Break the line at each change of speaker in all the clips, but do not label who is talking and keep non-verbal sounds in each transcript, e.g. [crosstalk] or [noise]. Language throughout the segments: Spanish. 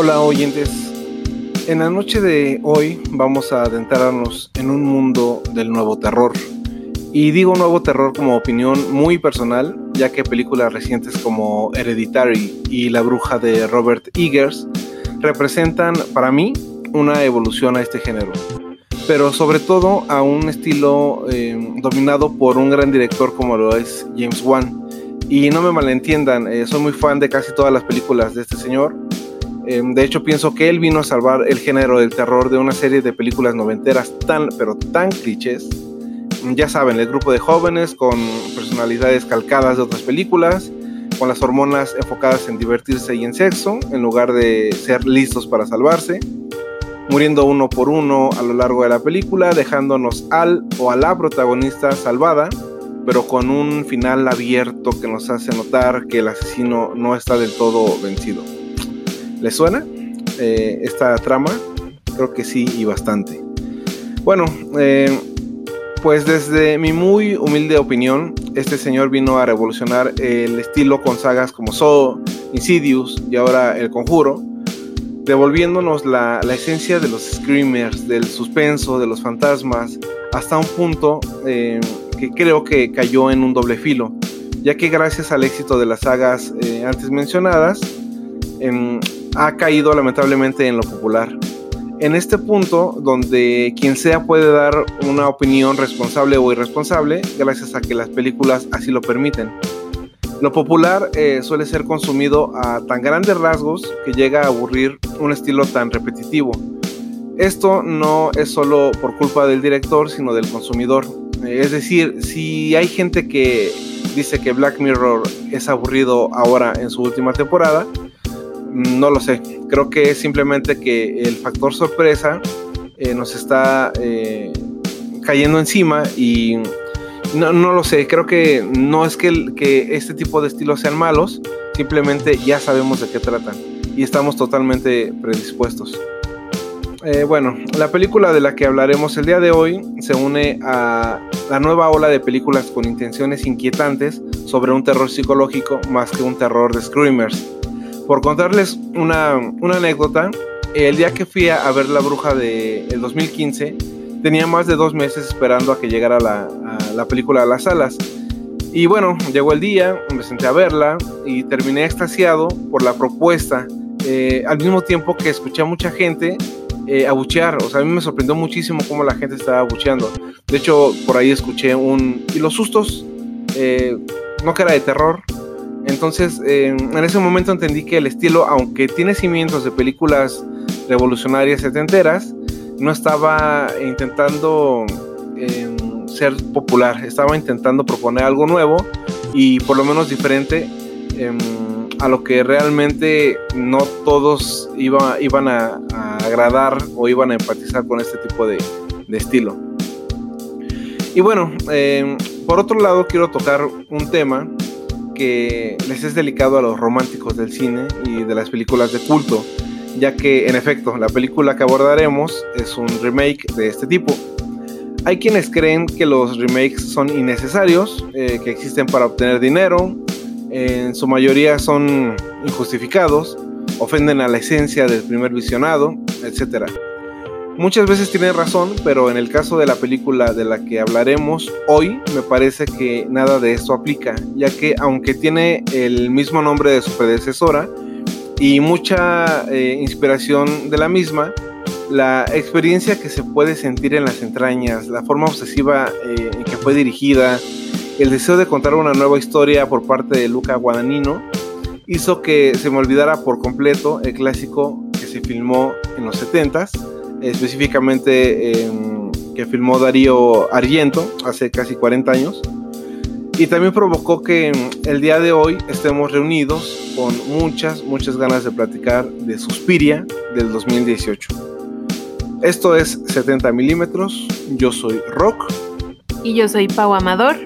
Hola oyentes, en la noche de hoy vamos a adentrarnos en un mundo del nuevo terror. Y digo nuevo terror como opinión muy personal, ya que películas recientes como Hereditary y La Bruja de Robert Eggers representan para mí una evolución a este género, pero sobre todo a un estilo eh, dominado por un gran director como lo es James Wan. Y no me malentiendan, eh, soy muy fan de casi todas las películas de este señor. Eh, de hecho, pienso que él vino a salvar el género del terror de una serie de películas noventeras tan, pero tan clichés. Ya saben, el grupo de jóvenes con personalidades calcadas de otras películas, con las hormonas enfocadas en divertirse y en sexo, en lugar de ser listos para salvarse, muriendo uno por uno a lo largo de la película, dejándonos al o a la protagonista salvada, pero con un final abierto que nos hace notar que el asesino no está del todo vencido. ¿Les suena eh, esta trama? Creo que sí y bastante. Bueno, eh, pues desde mi muy humilde opinión, este señor vino a revolucionar el estilo con sagas como Saw, Insidious y ahora El Conjuro, devolviéndonos la, esencia de los screamers, del suspenso, de los fantasmas, hasta un punto eh, que creo que cayó en un doble filo, ya que gracias al éxito de las sagas antes mencionadas, em, ha caído lamentablemente en lo popular en este punto donde quien sea puede dar una opinión responsable o irresponsable gracias a que las películas así lo permiten. Lo popular eh, suele ser consumido a tan grandes rasgos que llega a aburrir un estilo tan repetitivo. Esto no es solo por culpa del director, sino del consumidor. Es decir, si hay gente que dice que Black Mirror es aburrido ahora en su última temporada, no lo sé. Creo que es simplemente que el factor sorpresa eh, nos está eh, cayendo encima y no, lo sé. Creo que no es que, que este tipo de estilos sean malos, simplemente ya sabemos de qué tratan y estamos totalmente predispuestos. Eh, bueno, la película de la que hablaremos el día de hoy se une a la nueva ola de películas con intenciones inquietantes sobre un terror psicológico más que un terror de screamers por contarles una, anécdota, el día que fui a, ver La Bruja del de 2015, tenía más de dos meses esperando a que llegara la, la película a las salas. Y bueno, llegó el día, me senté a verla y terminé extasiado por la propuesta. Eh, al mismo tiempo que escuché a mucha gente eh, abuchear, o sea, a mí me sorprendió muchísimo cómo la gente estaba abucheando. De hecho, por ahí escuché un... ¿Y los sustos? Eh, no que era de terror, entonces, en ese momento entendí que el estilo, aunque tiene cimientos de películas revolucionarias setenteras, no estaba intentando em, ser popular, estaba intentando proponer algo nuevo y por lo menos diferente em, a lo que realmente no todos iban a, agradar o iban a empatizar con este tipo de, estilo. Y bueno, em, por otro lado quiero tocar un tema que les es delicado a los románticos del cine y de las películas de culto, ya que en efecto la película que abordaremos es un remake de este tipo. Hay quienes creen que los remakes son innecesarios, eh, que existen para obtener dinero, en su mayoría son injustificados, ofenden a la esencia del primer visionado, etc. Muchas veces tiene razón, pero en el caso de la película de la que hablaremos hoy, me parece que nada de esto aplica, ya que aunque tiene el mismo nombre de su predecesora y mucha eh, inspiración de la misma, la experiencia que se puede sentir en las entrañas, la forma obsesiva eh, en que fue dirigida, el deseo de contar una nueva historia por parte de Luca Guadagnino, hizo que se me olvidara por completo el clásico que se filmó en los 70s específicamente em, que filmó Darío Argento hace casi 40 años. Y también provocó que el día de hoy estemos reunidos con muchas, muchas ganas de platicar de Suspiria del 2018. Esto es 70 milímetros, yo soy Rock.
Y yo soy Pau Amador.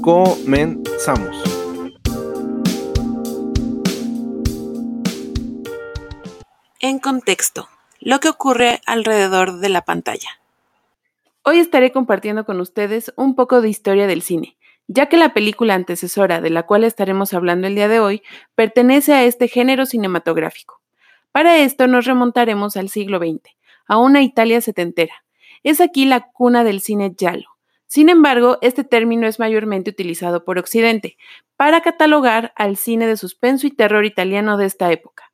Comenzamos.
En contexto lo que ocurre alrededor de la pantalla. Hoy estaré compartiendo con ustedes un poco de historia del cine, ya que la película antecesora de la cual estaremos hablando el día de hoy pertenece a este género cinematográfico. Para esto nos remontaremos al siglo XX, a una Italia setentera. Es aquí la cuna del cine giallo. Sin embargo, este término es mayormente utilizado por Occidente para catalogar al cine de suspenso y terror italiano de esta época.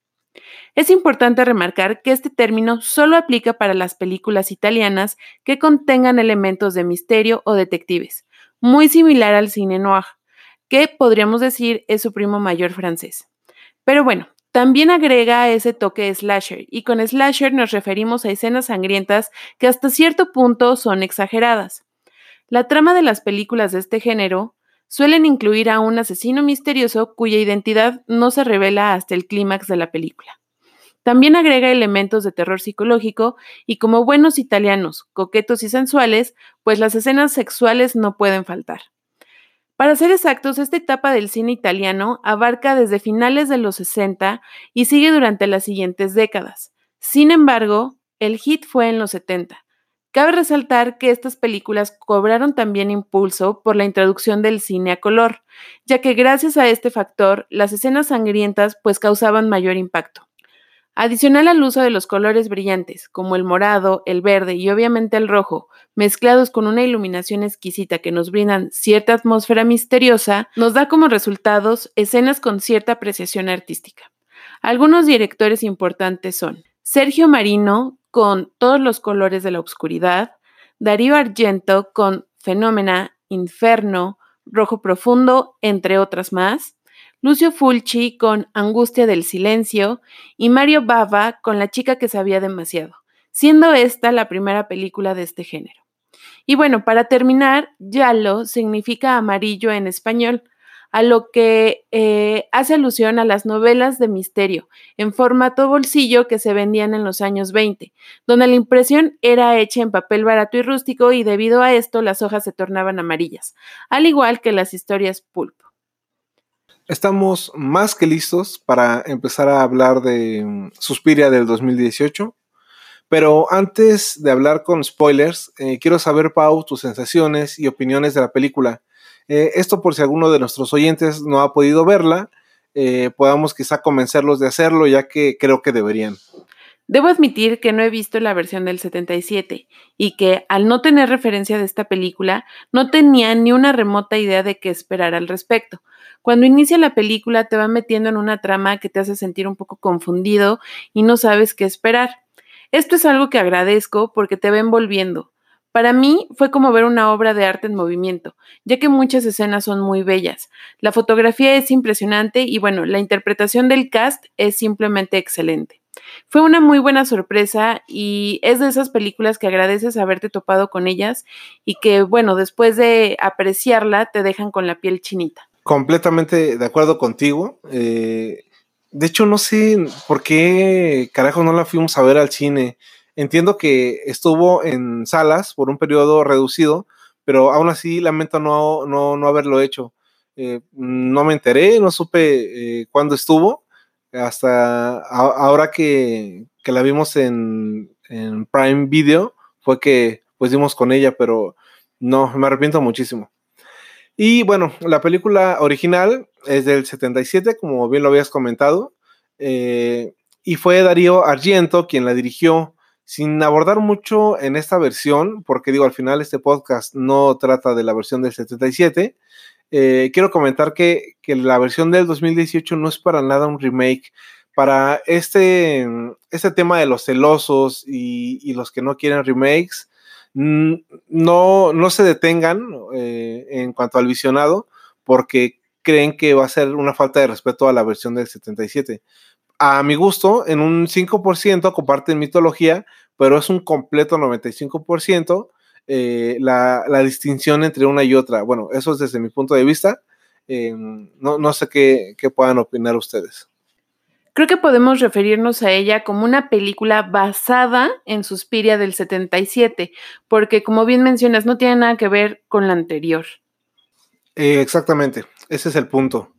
Es importante remarcar que este término solo aplica para las películas italianas que contengan elementos de misterio o detectives, muy similar al cine noir, que podríamos decir es su primo mayor francés. Pero bueno, también agrega ese toque slasher, y con slasher nos referimos a escenas sangrientas que hasta cierto punto son exageradas. La trama de las películas de este género suelen incluir a un asesino misterioso cuya identidad no se revela hasta el clímax de la película. También agrega elementos de terror psicológico y como buenos italianos, coquetos y sensuales, pues las escenas sexuales no pueden faltar. Para ser exactos, esta etapa del cine italiano abarca desde finales de los 60 y sigue durante las siguientes décadas. Sin embargo, el hit fue en los 70, Cabe resaltar que estas películas cobraron también impulso por la introducción del cine a color, ya que gracias a este factor las escenas sangrientas pues causaban mayor impacto. Adicional al uso de los colores brillantes, como el morado, el verde y obviamente el rojo, mezclados con una iluminación exquisita que nos brindan cierta atmósfera misteriosa, nos da como resultados escenas con cierta apreciación artística. Algunos directores importantes son Sergio Marino, con Todos los colores de la oscuridad, Darío Argento con Fenómena, Inferno, Rojo Profundo, entre otras más, Lucio Fulci con Angustia del Silencio y Mario Bava con La chica que sabía demasiado, siendo esta la primera película de este género. Y bueno, para terminar, Yalo significa amarillo en español, a lo que eh, hace alusión a las novelas de misterio en formato bolsillo que se vendían en los años 20, donde la impresión era hecha en papel barato y rústico y debido a esto las hojas se tornaban amarillas, al igual que las historias pulp.
Estamos más que listos para empezar a hablar de mm, Suspiria del 2018. Pero antes de hablar con spoilers, eh, quiero saber, Pau, tus sensaciones y opiniones de la película. Eh, esto por si alguno de nuestros oyentes no ha podido verla, eh, podamos quizá convencerlos de hacerlo, ya que creo que deberían.
Debo admitir que no he visto la versión del 77 y que al no tener referencia de esta película no tenía ni una remota idea de qué esperar al respecto. Cuando inicia la película te va metiendo en una trama que te hace sentir un poco confundido y no sabes qué esperar. Esto es algo que agradezco porque te va envolviendo. Para mí fue como ver una obra de arte en movimiento, ya que muchas escenas son muy bellas. La fotografía es impresionante y bueno, la interpretación del cast es simplemente excelente. Fue una muy buena sorpresa y es de esas películas que agradeces haberte topado con ellas y que bueno, después de apreciarla te dejan con la piel chinita.
Completamente de acuerdo contigo. Eh, de hecho, no sé por qué carajo no la fuimos a ver al cine. Entiendo que estuvo en salas por un periodo reducido, pero aún así lamento no, no, haberlo hecho. Eh, no me enteré, no supe eh, cuándo estuvo, hasta ahora que, la vimos en, Prime Video, fue que pues dimos con ella, pero no, me arrepiento muchísimo. Y bueno, la película original es del 77, como bien lo habías comentado, eh, y fue Darío Argento quien la dirigió sin abordar mucho en esta versión, porque digo, al final este podcast no trata de la versión del 77, eh, quiero comentar que, la versión del 2018 no es para nada un remake. Para este, este tema de los celosos y, los que no quieren remakes, no, no se detengan eh, en cuanto al visionado, porque creen que va a ser una falta de respeto a la versión del 77 a mi gusto, en un 5% comparten mitología, pero es un completo 95% eh, la, distinción entre una y otra. Bueno, eso es desde mi punto de vista. Eh, no, sé qué, puedan opinar ustedes.
Creo que podemos referirnos a ella como una película basada en Suspiria del 77, porque como bien mencionas, no tiene nada que ver con la anterior.
Eh, exactamente, ese es el punto.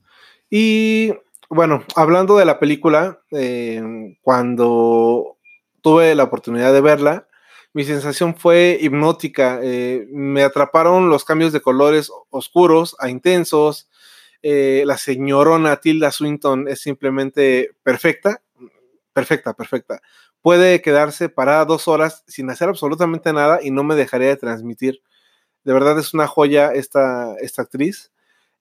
Y bueno, hablando de la película, eh, cuando tuve la oportunidad de verla, mi sensación fue hipnótica. Eh, me atraparon los cambios de colores oscuros a intensos. Eh, la señorona Tilda Swinton es simplemente perfecta. perfecta, perfecta. Puede quedarse parada dos horas sin hacer absolutamente nada y no me dejaría de transmitir. De verdad es una joya esta, esta actriz.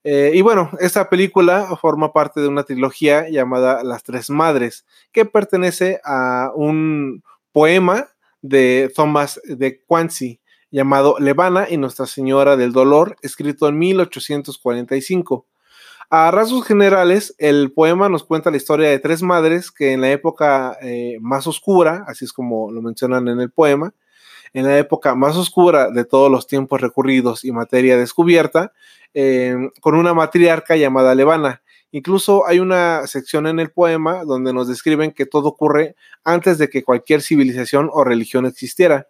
Eh, y bueno, esta película forma parte de una trilogía llamada Las Tres Madres, que pertenece a un poema de Thomas de Quancy llamado Levana y Nuestra Señora del Dolor, escrito en 1845. A rasgos generales, el poema nos cuenta la historia de tres madres que en la época eh, más oscura, así es como lo mencionan en el poema, en la época más oscura de todos los tiempos recurridos y materia descubierta, eh, con una matriarca llamada Levana. Incluso hay una sección en el poema donde nos describen que todo ocurre antes de que cualquier civilización o religión existiera.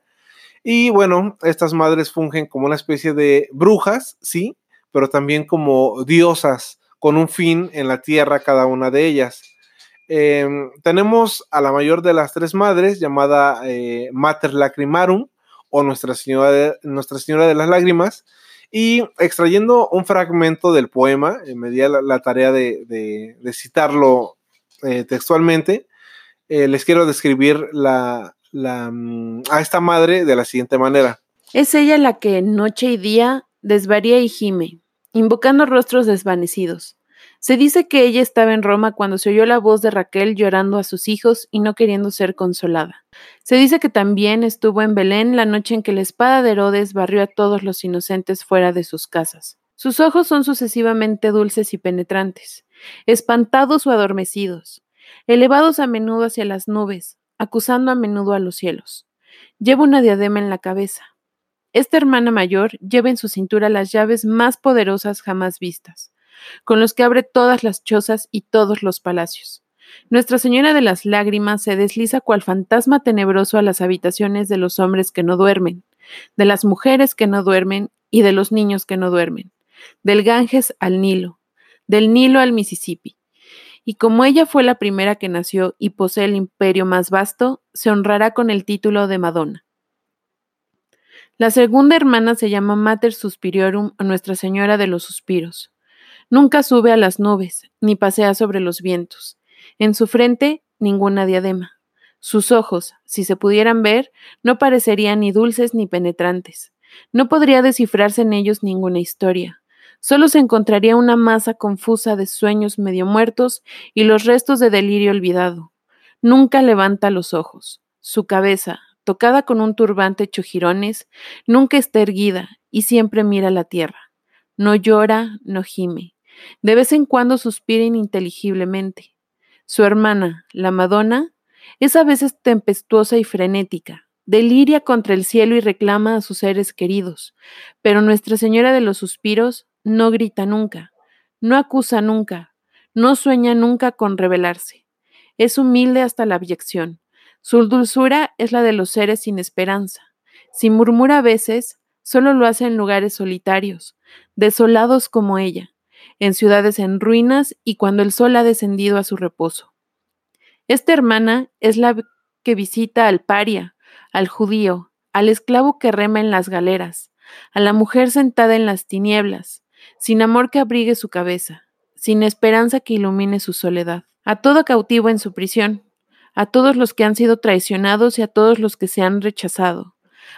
Y bueno, estas madres fungen como una especie de brujas, sí, pero también como diosas con un fin en la tierra cada una de ellas. Em, tenemos a la mayor de las tres madres, llamada eh, Mater Lacrimarum, o Nuestra Señora, de, Nuestra Señora de las Lágrimas, y extrayendo un fragmento del poema, eh, me di la, tarea de, citarlo eh, textualmente, les quiero describir mm, a esta madre de la siguiente manera.
Es ella la que noche y día desvaría y gime, invocando rostros desvanecidos. Se dice que ella estaba en Roma cuando se oyó la voz de Raquel llorando a sus hijos y no queriendo ser consolada. Se dice que también estuvo en Belén la noche en que la espada de Herodes barrió a todos los inocentes fuera de sus casas. Sus ojos son sucesivamente dulces y penetrantes, espantados o adormecidos, elevados a menudo hacia las nubes, acusando a menudo a los cielos. Lleva una diadema en la cabeza, esta hermana mayor lleva en su cintura las llaves más poderosas jamás vistas, con los que abre todas las chozas y todos los palacios. Nuestra Señora de las Lágrimas se desliza cual fantasma tenebroso a las habitaciones de los hombres que no duermen, de las mujeres que no duermen y de los niños que no duermen, del Ganges al Nilo, del Nilo al Mississippi. Y como ella fue la primera que nació y posee el imperio más vasto, se honrará con el título de Madonna. La segunda hermana se llama Mater Suspiriorum a Nuestra Señora de los Suspiros. Nunca sube a las nubes, ni pasea sobre los vientos. En su frente, ninguna diadema. Sus ojos, si se pudieran ver, no parecerían ni dulces ni penetrantes. No podría descifrarse en ellos ninguna historia. Solo se encontraría una masa confusa de sueños medio muertos y los restos de delirio olvidado. Nunca levanta los ojos. Su cabeza, tocada con un turbante hecho jirones, nunca está erguida y siempre mira la tierra. No llora, no gime. De vez en cuando suspira ininteligiblemente. Su hermana, la Madonna, es a veces tempestuosa y frenética, deliria contra el cielo y reclama a sus seres queridos, pero Nuestra Señora de los Suspiros no grita nunca, no acusa nunca, no sueña nunca con rebelarse. Es humilde hasta la abyección, su dulzura es la de los seres sin esperanza. Si murmura a veces, solo lo hace en lugares solitarios, desolados como ella, en ciudades en ruinas y cuando el sol ha descendido a su reposo. Esta hermana es la que visita al paria, al judío, al esclavo que rema en las galeras, a la mujer sentada en las tinieblas, sin amor que abrigue su cabeza, sin esperanza que ilumine su soledad, a todo cautivo en su prisión, a todos los que han sido traicionados y a todos los que se han rechazado,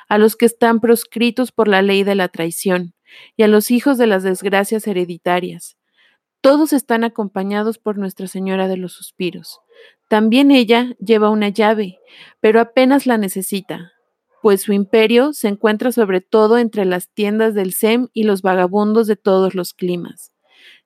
a los que están proscritos por la ley de la traición, y a los hijos de las desgracias hereditarias. Todos están acompañados por Nuestra Señora de los Suspiros. También ella lleva una llave, pero apenas la necesita, pues su imperio se encuentra sobre todo entre las tiendas del SEM y los vagabundos de todos los climas.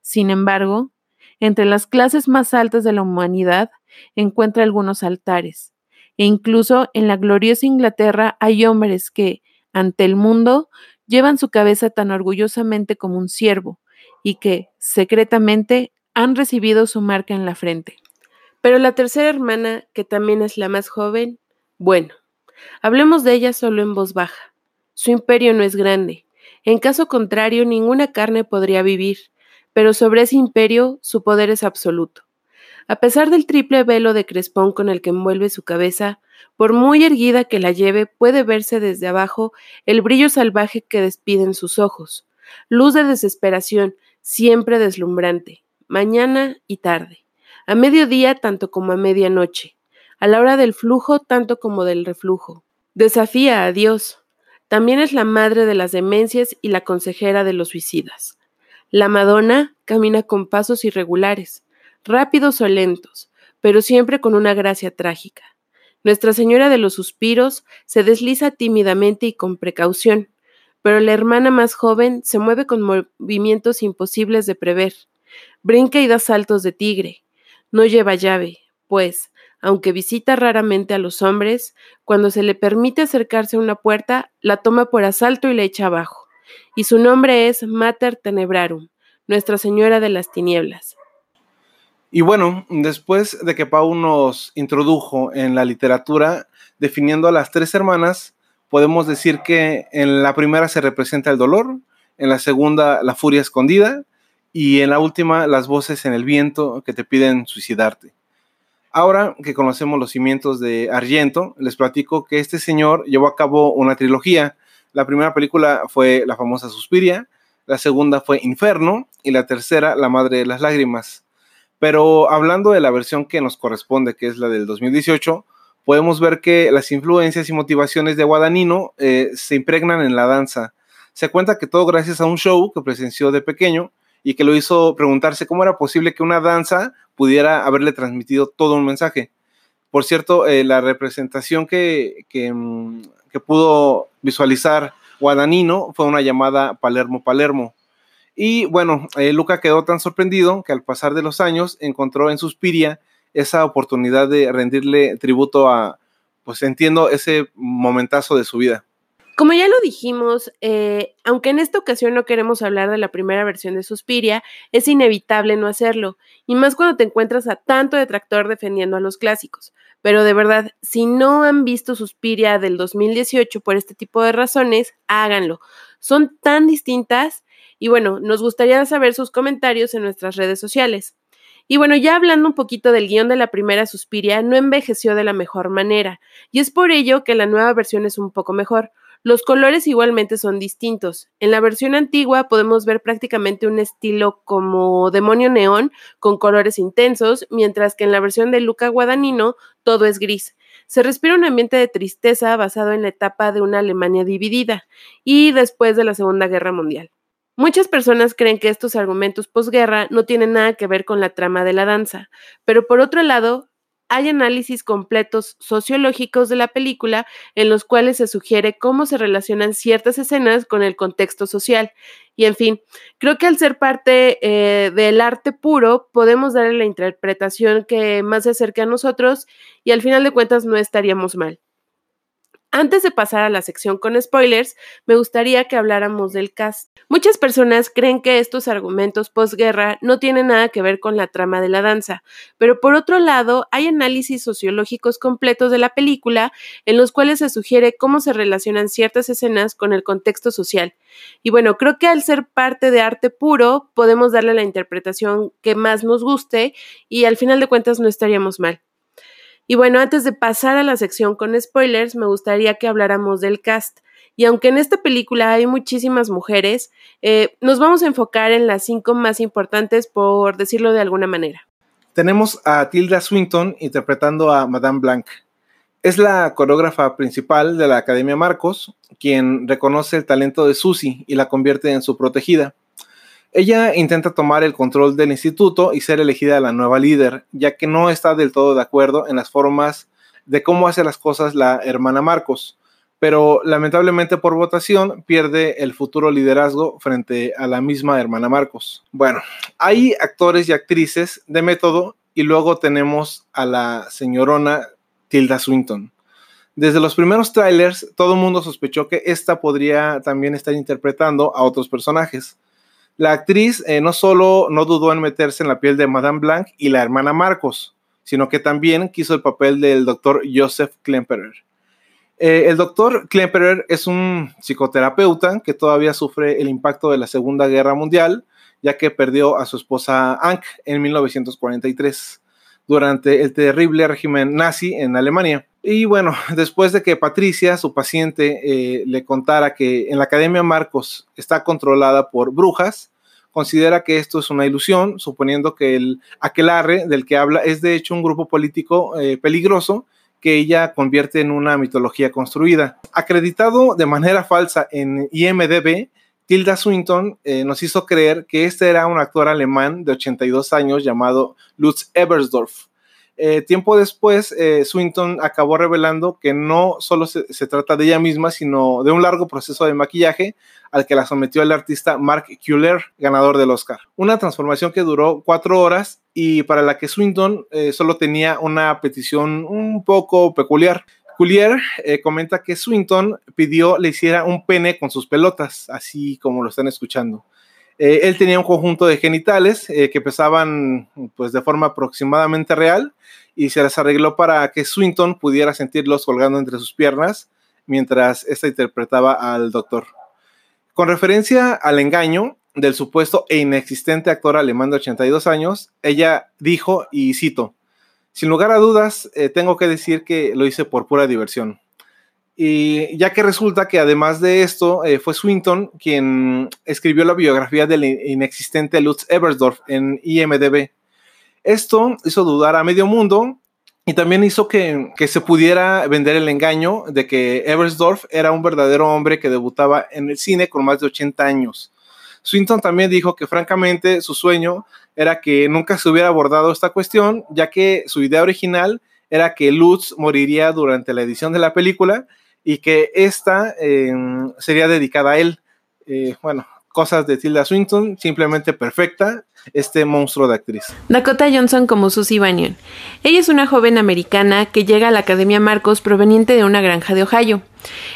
Sin embargo, entre las clases más altas de la humanidad encuentra algunos altares, e incluso en la gloriosa Inglaterra hay hombres que, ante el mundo, llevan su cabeza tan orgullosamente como un siervo, y que, secretamente, han recibido su marca en la frente. Pero la tercera hermana, que también es la más joven, bueno, hablemos de ella solo en voz baja. Su imperio no es grande. En caso contrario, ninguna carne podría vivir, pero sobre ese imperio su poder es absoluto. A pesar del triple velo de crespón con el que envuelve su cabeza, por muy erguida que la lleve, puede verse desde abajo el brillo salvaje que despiden sus ojos, luz de desesperación, siempre deslumbrante, mañana y tarde, a mediodía tanto como a medianoche, a la hora del flujo tanto como del reflujo. Desafía a Dios. También es la madre de las demencias y la consejera de los suicidas. La Madonna camina con pasos irregulares, rápidos o lentos, pero siempre con una gracia trágica. Nuestra Señora de los Suspiros se desliza tímidamente y con precaución, pero la hermana más joven se mueve con movimientos imposibles de prever. Brinca y da saltos de tigre. No lleva llave, pues, aunque visita raramente a los hombres, cuando se le permite acercarse a una puerta, la toma por asalto y la echa abajo. Y su nombre es Mater Tenebrarum, Nuestra Señora de las Tinieblas.
Y bueno, después de que Pau nos introdujo en la literatura definiendo a las tres hermanas, podemos decir que en la primera se representa el dolor, en la segunda la furia escondida y en la última las voces en el viento que te piden suicidarte. Ahora que conocemos los cimientos de Argento, les platico que este señor llevó a cabo una trilogía. La primera película fue la famosa Suspiria, la segunda fue Inferno y la tercera La Madre de las Lágrimas. Pero hablando de la versión que nos corresponde, que es la del 2018, podemos ver que las influencias y motivaciones de Guadagnino eh, se impregnan en la danza. Se cuenta que todo gracias a un show que presenció de pequeño y que lo hizo preguntarse cómo era posible que una danza pudiera haberle transmitido todo un mensaje. Por cierto, eh, la representación que, mm, que, pudo visualizar Guadagnino fue una llamada Palermo-Palermo. Y bueno, eh, Luca quedó tan sorprendido que al pasar de los años encontró en Suspiria esa oportunidad de rendirle tributo a, pues entiendo, ese momentazo de su vida.
Como ya lo dijimos, eh, aunque en esta ocasión no queremos hablar de la primera versión de Suspiria, es inevitable no hacerlo, y más cuando te encuentras a tanto detractor defendiendo a los clásicos. Pero de verdad, si no han visto Suspiria del 2018 por este tipo de razones, háganlo. Son tan distintas y bueno, nos gustaría saber sus comentarios en nuestras redes sociales. Y bueno, ya hablando un poquito del guion de la primera Suspiria, no envejeció de la mejor manera, y es por ello que la nueva versión es un poco mejor. Los colores igualmente son distintos. En la versión antigua podemos ver prácticamente un estilo como demonio neón con colores intensos, mientras que en la versión de Luca Guadagnino todo es gris. Se respira un ambiente de tristeza basado en la etapa de una Alemania dividida y después de la Segunda Guerra Mundial. Muchas personas creen que estos argumentos posguerra no tienen nada que ver con la trama de la danza, pero por otro lado, hay análisis completos sociológicos de la película en los cuales se sugiere cómo se relacionan ciertas escenas con el contexto social. Y en fin, creo que al ser parte eh, del arte puro, podemos darle la interpretación que más se acerque a nosotros y al final de cuentas no estaríamos mal. Antes de pasar a la sección con spoilers, me gustaría que habláramos del cast. Muchas personas creen que estos argumentos posguerra no tienen nada que ver con la trama de la danza, pero por otro lado, hay análisis sociológicos completos de la película en los cuales se sugiere cómo se relacionan ciertas escenas con el contexto social. Y bueno, creo que al ser parte de arte puro, podemos darle la interpretación que más nos guste y al final de cuentas no estaríamos mal. Y bueno, antes de pasar a la sección con spoilers, me gustaría que habláramos del cast. Y aunque en esta película hay muchísimas mujeres, eh, nos vamos a enfocar en las cinco más importantes, por decirlo de alguna manera.
Tenemos a Tilda Swinton interpretando a Madame Blanc. Es la coreógrafa principal de la Academia Marcos, quien reconoce el talento de Susie y la convierte en su protegida. Ella intenta tomar el control del instituto y ser elegida la nueva líder, ya que no está del todo de acuerdo en las formas de cómo hace las cosas la hermana Marcos, pero lamentablemente por votación pierde el futuro liderazgo frente a la misma hermana Marcos. Bueno, hay actores y actrices de método y luego tenemos a la señorona Tilda Swinton. Desde los primeros trailers, todo el mundo sospechó que esta podría también estar interpretando a otros personajes. La actriz eh, no solo no dudó en meterse en la piel de Madame Blanc y la hermana Marcos, sino que también quiso el papel del doctor Joseph Klemperer. Eh, el doctor Klemperer es un psicoterapeuta que todavía sufre el impacto de la Segunda Guerra Mundial, ya que perdió a su esposa Ank en 1943 durante el terrible régimen nazi en Alemania. Y bueno, después de que Patricia, su paciente, eh, le contara que en la Academia Marcos está controlada por brujas, considera que esto es una ilusión, suponiendo que el aquelarre del que habla es de hecho un grupo político eh, peligroso que ella convierte en una mitología construida. Acreditado de manera falsa en IMDB, Tilda Swinton eh, nos hizo creer que este era un actor alemán de 82 años llamado Lutz Ebersdorf. Eh, tiempo después, eh, Swinton acabó revelando que no solo se, trata de ella misma, sino de un largo proceso de maquillaje al que la sometió el artista Mark Kuller, ganador del Oscar. Una transformación que duró cuatro horas y para la que Swinton solo tenía una petición un poco peculiar. Julier eh, comenta que Swinton pidió le hiciera un pene con sus pelotas, así como lo están escuchando. Eh, él tenía un conjunto de genitales eh, que pesaban pues de forma aproximadamente real y se las arregló para que Swinton pudiera sentirlos colgando entre sus piernas mientras ésta interpretaba al doctor. Con referencia al engaño del supuesto e inexistente actor alemán de 82 años, ella dijo, y cito, sin lugar a dudas, eh, tengo que decir que lo hice por pura diversión. Y ya que resulta que además de esto, eh, fue Swinton quien escribió la biografía del inexistente Lutz Ebersdorf en IMDB. Esto hizo dudar a medio mundo y también hizo que, que, se pudiera vender el engaño de que Ebersdorf era un verdadero hombre que debutaba en el cine con más de 80 años. Swinton también dijo que francamente su sueño era que nunca se hubiera abordado esta cuestión, ya que su idea original era que Lutz moriría durante la edición de la película y que esta em, sería dedicada a él. Eh, bueno, cosas de Tilda Swinton, simplemente perfecta, este monstruo de actriz.
Dakota Johnson como Susie Bannion. Ella es una joven americana que llega a la Academia Marcos proveniente de una granja de Ohio.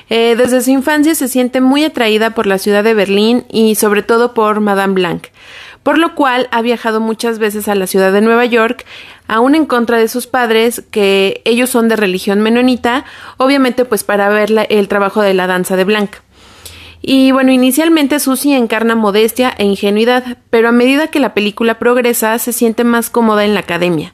Eh, desde su infancia se siente muy atraída por la ciudad de Berlín y sobre todo por Madame Blanc, por lo cual ha viajado muchas veces a la ciudad de Nueva York, aún en contra de sus padres, que ellos son de religión menonita, obviamente pues para ver el trabajo de la danza de Blanc. Y bueno, inicialmente Susie encarna modestia e ingenuidad, pero a medida que la película progresa se siente más cómoda en la academia.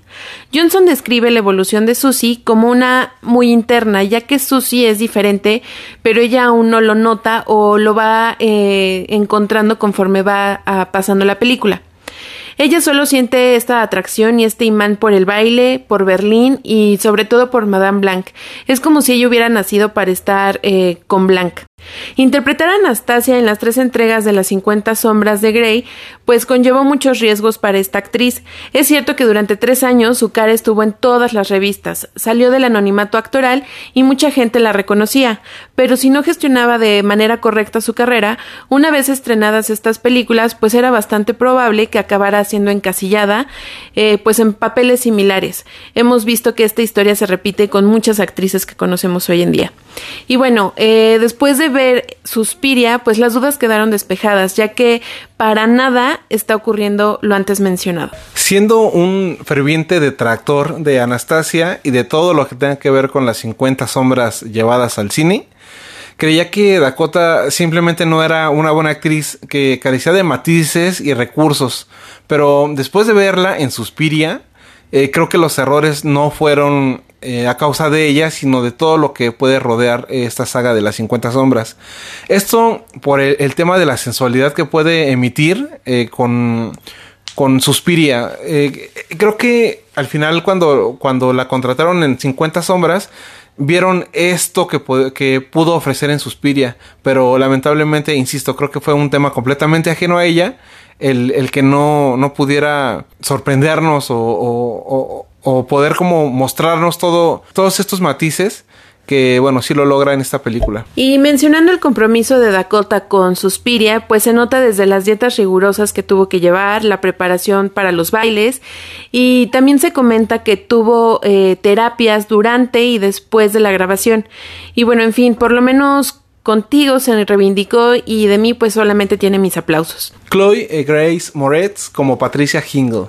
Johnson describe la evolución de Susie como una muy interna, ya que Susie es diferente, pero ella aún no lo nota o lo va eh, encontrando conforme va ah, pasando la película. Ella solo siente esta atracción y este imán por el baile, por Berlín y sobre todo por Madame Blanc. Es como si ella hubiera nacido para estar eh, con Blanc. Interpretar a Anastasia en las tres entregas de las 50 sombras de Grey, pues conllevó muchos riesgos para esta actriz. Es cierto que durante tres años su cara estuvo en todas las revistas, salió del anonimato actoral y mucha gente la reconocía, pero si no gestionaba de manera correcta su carrera, una vez estrenadas estas películas, pues era bastante probable que acabara siendo encasillada, eh, pues en papeles similares. Hemos visto que esta historia se repite con muchas actrices que conocemos hoy en día. Y bueno, eh, después de ver Suspiria, pues las dudas quedaron despejadas, ya que para nada está ocurriendo lo antes mencionado.
Siendo un ferviente detractor de Anastasia y de todo lo que tenga que ver con las 50 sombras llevadas al cine, creía que Dakota simplemente no era una buena actriz que carecía de matices y recursos, pero después de verla en Suspiria, eh, creo que los errores no fueron eh, a causa de ella, sino de todo lo que puede rodear esta saga de las 50 sombras. Esto por el, tema de la sensualidad que puede emitir eh, con, con Suspiria. creo que al final cuando, cuando la contrataron en 50 sombras, vieron esto que, que, pudo ofrecer en Suspiria, pero lamentablemente, insisto, creo que fue un tema completamente ajeno a ella el, que no, no, pudiera sorprendernos o, poder como mostrarnos todo, todos estos matices que bueno, sí lo logra en esta película.
Y mencionando el compromiso de Dakota con Suspiria, pues se nota desde las dietas rigurosas que tuvo que llevar, la preparación para los bailes y también se comenta que tuvo eh, terapias durante y después de la grabación. Y bueno, en fin, por lo menos Contigo se reivindicó y de mí pues solamente tiene mis aplausos.
Chloe e. Grace Moretz como Patricia Hingle.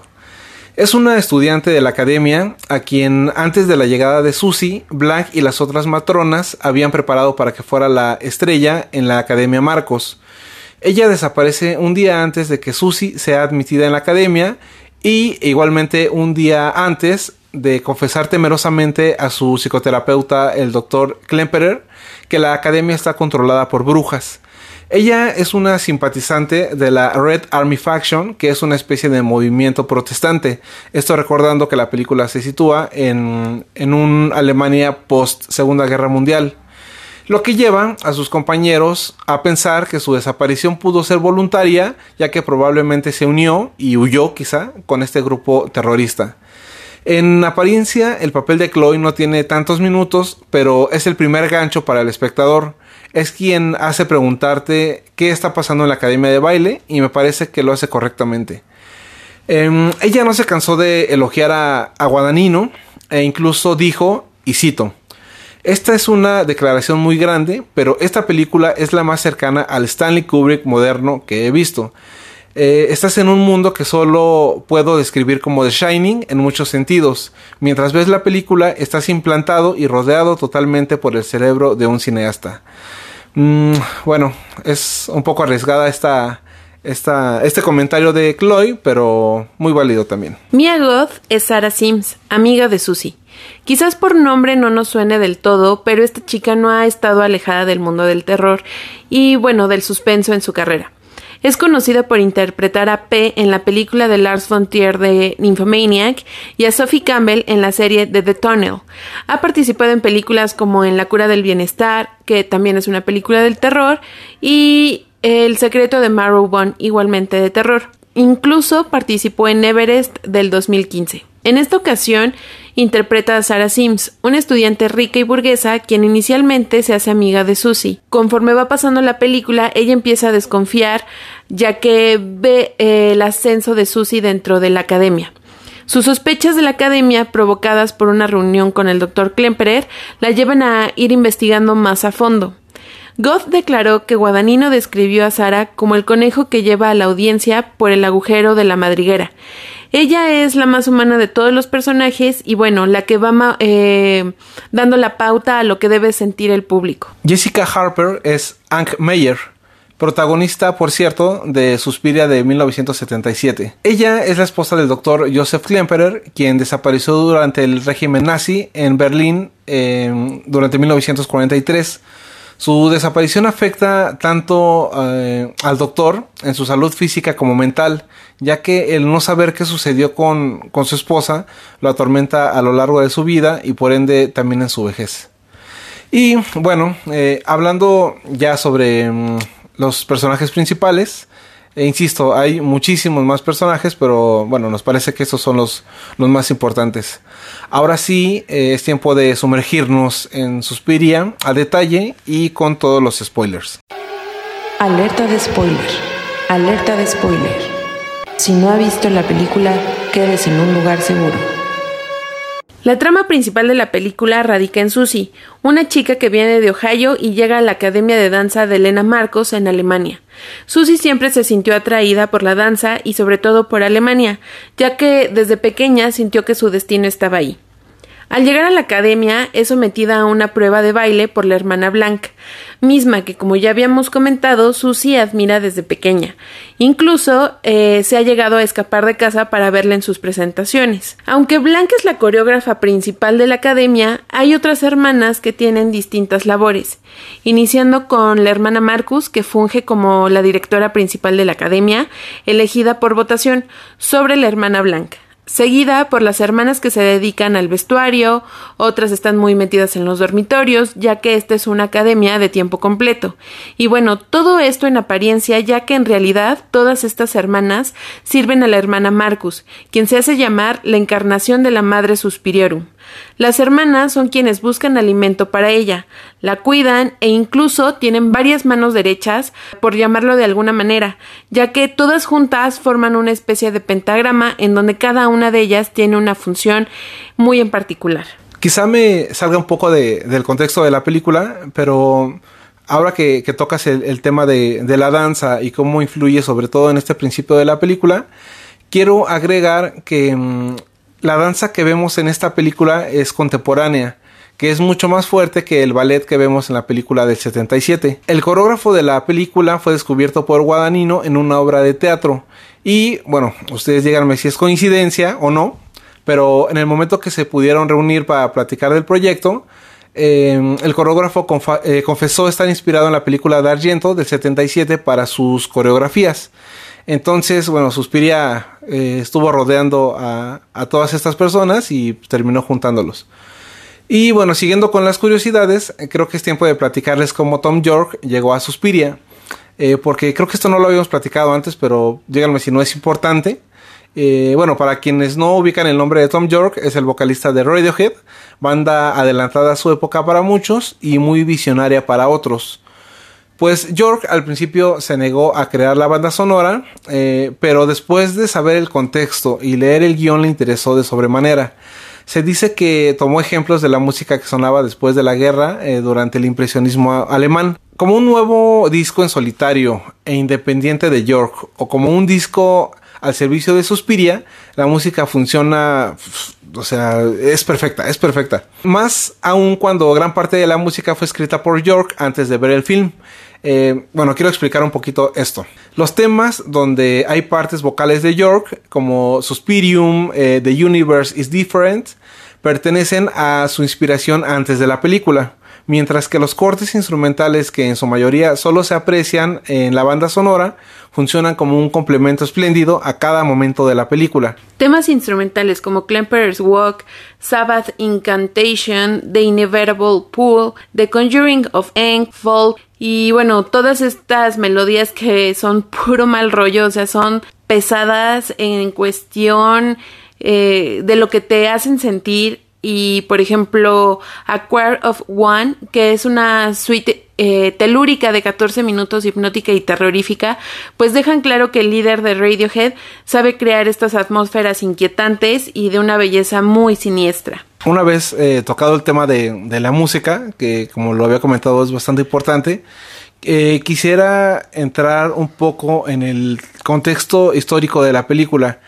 Es una estudiante de la academia a quien antes de la llegada de Susie, Black y las otras matronas habían preparado para que fuera la estrella en la Academia Marcos. Ella desaparece un día antes de que Susie sea admitida en la academia y igualmente un día antes de confesar temerosamente a su psicoterapeuta, el doctor Klemperer, que la academia está controlada por brujas. Ella es una simpatizante de la Red Army Faction, que es una especie de movimiento protestante. Esto recordando que la película se sitúa en, en un Alemania post Segunda Guerra Mundial. Lo que lleva a sus compañeros a pensar que su desaparición pudo ser voluntaria, ya que probablemente se unió y huyó quizá con este grupo terrorista. En apariencia, el papel de Chloe no tiene tantos minutos, pero es el primer gancho para el espectador es quien hace preguntarte qué está pasando en la academia de baile y me parece que lo hace correctamente. Em, ella no se cansó de elogiar a, a e incluso dijo, y cito, esta es una declaración muy grande, pero esta película es la más cercana al Stanley Kubrick moderno que he visto. Eh, estás en un mundo que solo puedo describir como The Shining en muchos sentidos. Mientras ves la película, estás implantado y rodeado totalmente por el cerebro de un cineasta. Mm, bueno, es un poco arriesgada esta, este comentario de Chloe, pero muy válido también.
Mia Goth es Sarah Sims, amiga de Susie. Quizás por nombre no nos suene del todo, pero esta chica no ha estado alejada del mundo del terror y bueno, del suspenso en su carrera. Es conocida por interpretar a P en la película de Lars von Trier de Nymphomaniac y a Sophie Campbell en la serie The, The Tunnel. Ha participado en películas como En la cura del bienestar, que también es una película del terror, y El secreto de Marrowbone, igualmente de terror. Incluso participó en Everest del 2015. En esta ocasión interpreta a Sarah Sims, una estudiante rica y burguesa quien inicialmente se hace amiga de Susie. Conforme va pasando la película, ella empieza a desconfiar ya que ve eh, el ascenso de Susie dentro de la academia. Sus sospechas de la academia, provocadas por una reunión con el Dr. Klemperer, la llevan a ir investigando más a fondo. Goth declaró que Guadagnino describió a Sara como el conejo que lleva a la audiencia por el agujero de la madriguera. Ella es la más humana de todos los personajes y bueno, la que va eh, dando la pauta a lo que debe sentir el público.
Jessica Harper es Hank Meyer, protagonista, por cierto, de Suspiria de 1977. Ella es la esposa del doctor Joseph Klemperer, quien desapareció durante el régimen nazi en Berlín eh, durante 1943. Su desaparición afecta tanto eh, al doctor en su salud física como mental, ya que el no saber qué sucedió con, su esposa lo atormenta a lo largo de su vida y por ende también en su vejez. Y bueno, eh, hablando ya sobre mm, los personajes principales, e insisto, hay muchísimos más personajes, pero bueno, nos parece que estos son los, los más importantes. Ahora sí, eh, es tiempo de sumergirnos en Suspiria a detalle y con todos los spoilers.
Alerta de spoiler. Alerta de spoiler. Si no ha visto la película, quedes en un lugar seguro. La trama principal de la película radica en Susie, una chica que viene de Ohio y llega a la Academia de Danza de Elena Marcos en Alemania. Susie siempre se sintió atraída por la danza y sobre todo por Alemania, ya que desde pequeña sintió que su destino estaba ahí. Al llegar a la academia es sometida a una prueba de baile por la hermana Blanca, misma que como ya habíamos comentado Susie admira desde pequeña. Incluso eh, se ha llegado a escapar de casa para verla en sus presentaciones. Aunque Blanca es la coreógrafa principal de la academia, hay otras hermanas que tienen distintas labores, iniciando con la hermana Marcus, que funge como la directora principal de la academia, elegida por votación, sobre la hermana Blanca seguida por las hermanas que se dedican al vestuario, otras están muy metidas en los dormitorios, ya que esta es una academia de tiempo completo. Y bueno, todo esto en apariencia, ya que en realidad todas estas hermanas sirven a la hermana Marcus, quien se hace llamar la encarnación de la Madre Suspiriorum. Las hermanas son quienes buscan alimento para ella, la cuidan e incluso tienen varias manos derechas, por llamarlo de alguna manera, ya que todas juntas forman una especie de pentagrama en donde cada una de ellas tiene una función muy en particular.
Quizá me salga un poco del contexto de la película, pero ahora que, tocas el, tema de, la danza y cómo influye sobre todo en este principio de la película, quiero agregar que mm, la danza que vemos en esta película es contemporánea, que es mucho más fuerte que el ballet que vemos en la película del 77. El coreógrafo de la película fue descubierto por Guadagnino en una obra de teatro. Y bueno, ustedes díganme si es coincidencia o no, pero en el momento que se pudieron reunir para platicar del proyecto, eh, el coreógrafo eh, confesó estar inspirado en la película de Argento del 77 para sus coreografías. Entonces, bueno, Suspiria eh, estuvo rodeando a, todas estas personas y terminó juntándolos. Y bueno, siguiendo con las curiosidades, creo que es tiempo de platicarles cómo Tom York llegó a Suspiria. porque creo que esto no lo habíamos platicado antes, pero díganme si no es importante. Eh, bueno, para quienes no ubican el nombre de Tom York, es el vocalista de Radiohead, banda adelantada a su época para muchos y muy visionaria para otros. Pues York al principio se negó a crear la banda sonora, eh, pero después de saber el contexto y leer el guion le interesó de sobremanera. Se dice que tomó ejemplos de la música que sonaba después de la guerra eh, durante el impresionismo alemán. Como un nuevo disco en solitario e independiente de York, o como un disco al servicio de Suspiria, la música funciona, o sea, es perfecta, es perfecta. Más aún cuando gran parte de la música fue escrita por York antes de ver el film. Eh, bueno, quiero explicar un poquito esto. Los temas donde hay partes vocales de York, como Suspirium, eh, The Universe is Different, pertenecen a su inspiración antes de la película mientras que los cortes instrumentales que en su mayoría solo se aprecian en la banda sonora funcionan como un complemento espléndido a cada momento de la película.
Temas instrumentales como Klemper's Walk, Sabbath Incantation, The Inevitable Pool, The Conjuring of Eng, Fall y bueno, todas estas melodías que son puro mal rollo, o sea, son pesadas en cuestión eh, de lo que te hacen sentir y por ejemplo A of One, que es una suite eh, telúrica de 14 minutos hipnótica y terrorífica, pues dejan claro que el líder de Radiohead sabe crear estas atmósferas inquietantes y de una belleza muy siniestra.
Una vez eh, tocado el tema de, de, la música, que como lo había comentado es bastante importante, eh, quisiera entrar un poco en el contexto histórico de la película.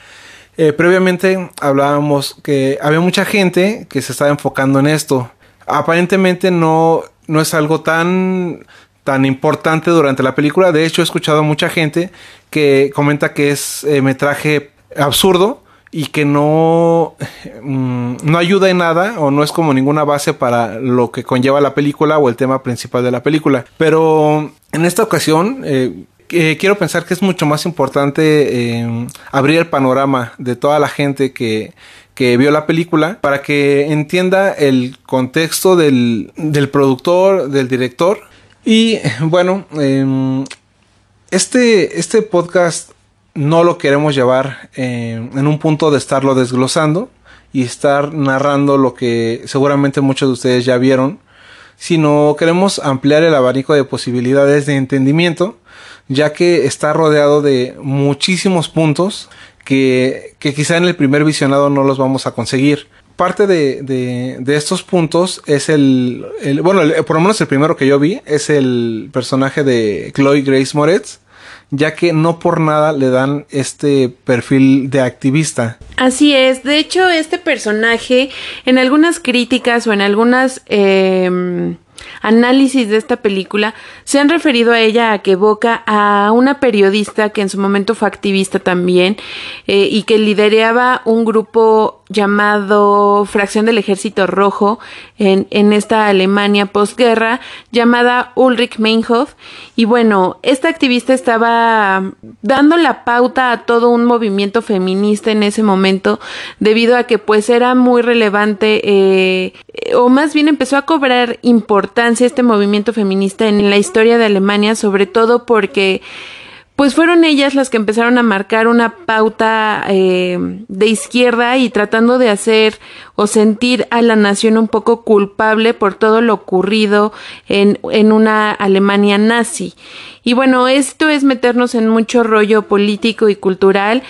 Eh, previamente hablábamos que había mucha gente que se estaba enfocando en esto. Aparentemente no, no es algo tan, tan importante durante la película. De hecho, he escuchado a mucha gente que comenta que es eh, metraje absurdo y que no, mm, no ayuda en nada o no es como ninguna base para lo que conlleva la película o el tema principal de la película. Pero en esta ocasión eh, quiero pensar que es mucho más importante eh, abrir el panorama de toda la gente que, que vio la película para que entienda el contexto del, del productor, del director. Y bueno, em, este, este podcast no lo queremos llevar em, en un punto de estarlo desglosando y estar narrando lo que seguramente muchos de ustedes ya vieron, sino queremos ampliar el abanico de posibilidades de entendimiento ya que está rodeado de muchísimos puntos que, que quizá en el primer visionado no los vamos a conseguir. Parte de, de, estos puntos es el, bueno, por lo menos el primero que yo vi es el personaje de Chloe Grace Moretz, ya que no por nada le dan este perfil de activista.
Así es, de hecho este personaje en algunas críticas o en algunas... Eh análisis de esta película se han referido a ella a que evoca a una periodista que en su momento fue activista también eh, y que lideraba un grupo llamado Fracción del Ejército Rojo en, en esta Alemania posguerra llamada Ulrich Meinhof. Y bueno, esta activista estaba dando la pauta a todo un movimiento feminista en ese momento debido a que pues era muy relevante eh, o más bien empezó a cobrar importancia este movimiento feminista en la historia de Alemania sobre todo porque pues fueron ellas las que empezaron a marcar una pauta eh, de izquierda y tratando de hacer o sentir a la nación un poco culpable por todo lo ocurrido en, en una Alemania nazi. Y bueno, esto es meternos en mucho rollo político y cultural,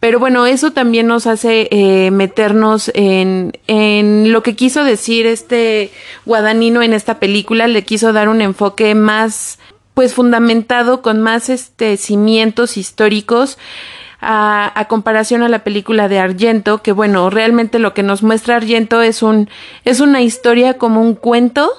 pero bueno, eso también nos hace eh, meternos en, en lo que quiso decir este Guadagnino en esta película, le quiso dar un enfoque más pues fundamentado con más este cimientos históricos a, comparación a la película de Argento, que bueno, realmente lo que nos muestra Argento es un, es una historia como un cuento,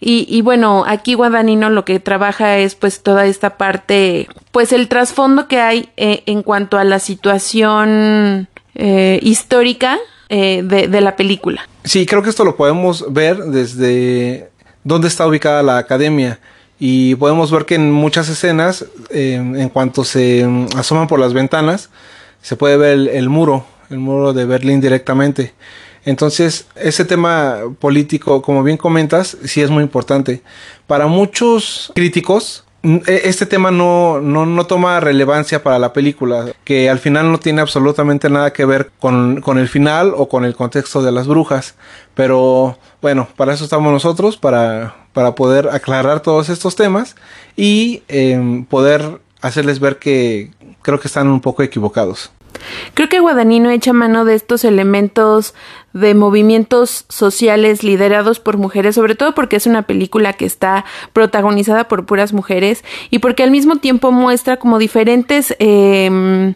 y, y, bueno, aquí Guadagnino lo que trabaja es pues toda esta parte, pues el trasfondo que hay eh, en cuanto a la situación eh, histórica eh, de, de, la película.
Sí, creo que esto lo podemos ver desde dónde está ubicada la academia. Y podemos ver que en muchas escenas, en cuanto se asoman por las ventanas, se puede ver el, muro, el muro de Berlín directamente. Entonces, ese tema político, como bien comentas, sí es muy importante. Para muchos críticos, e, este tema no, no, no, toma relevancia para la película, que al final no tiene absolutamente nada que ver con, con, el final o con el contexto de las brujas. Pero bueno, para eso estamos nosotros, para, para poder aclarar todos estos temas y em, poder hacerles ver que creo que están un poco equivocados.
Creo que Guadagnino echa mano de estos elementos de movimientos sociales liderados por mujeres, sobre todo porque es una película que está protagonizada por puras mujeres y porque al mismo tiempo muestra como diferentes eh,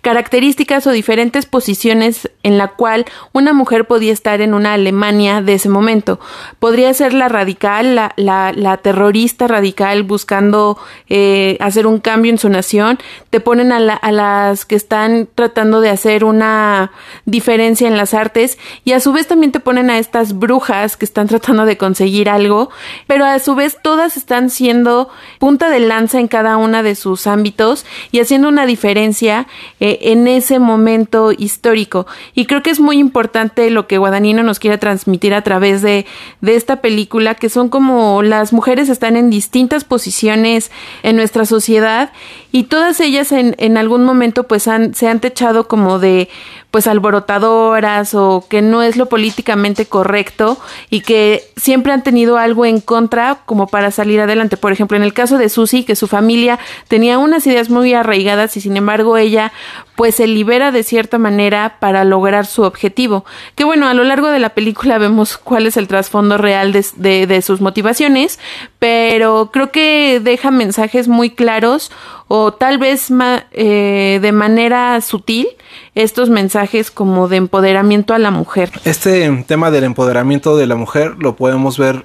características o diferentes posiciones en la cual una mujer podía estar en una Alemania de ese momento. Podría ser la radical, la, la, terrorista radical buscando eh, hacer un cambio en su nación. Te ponen a, a las que están tratando de hacer una diferencia en las artes y a su vez también te ponen a estas brujas que están tratando de conseguir algo, pero a su vez todas están siendo punta de lanza en cada una de sus ámbitos y haciendo una diferencia eh, en ese momento histórico. Y creo que es muy importante lo que Guadagnino nos quiere transmitir a través de, de esta película, que son como las mujeres están en distintas posiciones en nuestra sociedad y todas ellas en, en algún momento pues han, se han techado como de pues alborotadoras o que no es lo políticamente correcto y que siempre han tenido algo en contra como para salir adelante. Por ejemplo, en el caso de Susie, que su familia tenía unas ideas muy arraigadas y sin embargo ella pues se libera de cierta manera para lograr su objetivo. Que bueno, a lo largo de la película vemos cuál es el trasfondo real de, sus motivaciones, pero creo que deja mensajes muy claros o tal vez eh, de manera sutil estos mensajes como de empoderamiento a la mujer.
Este tema del empoderamiento de la mujer lo podemos ver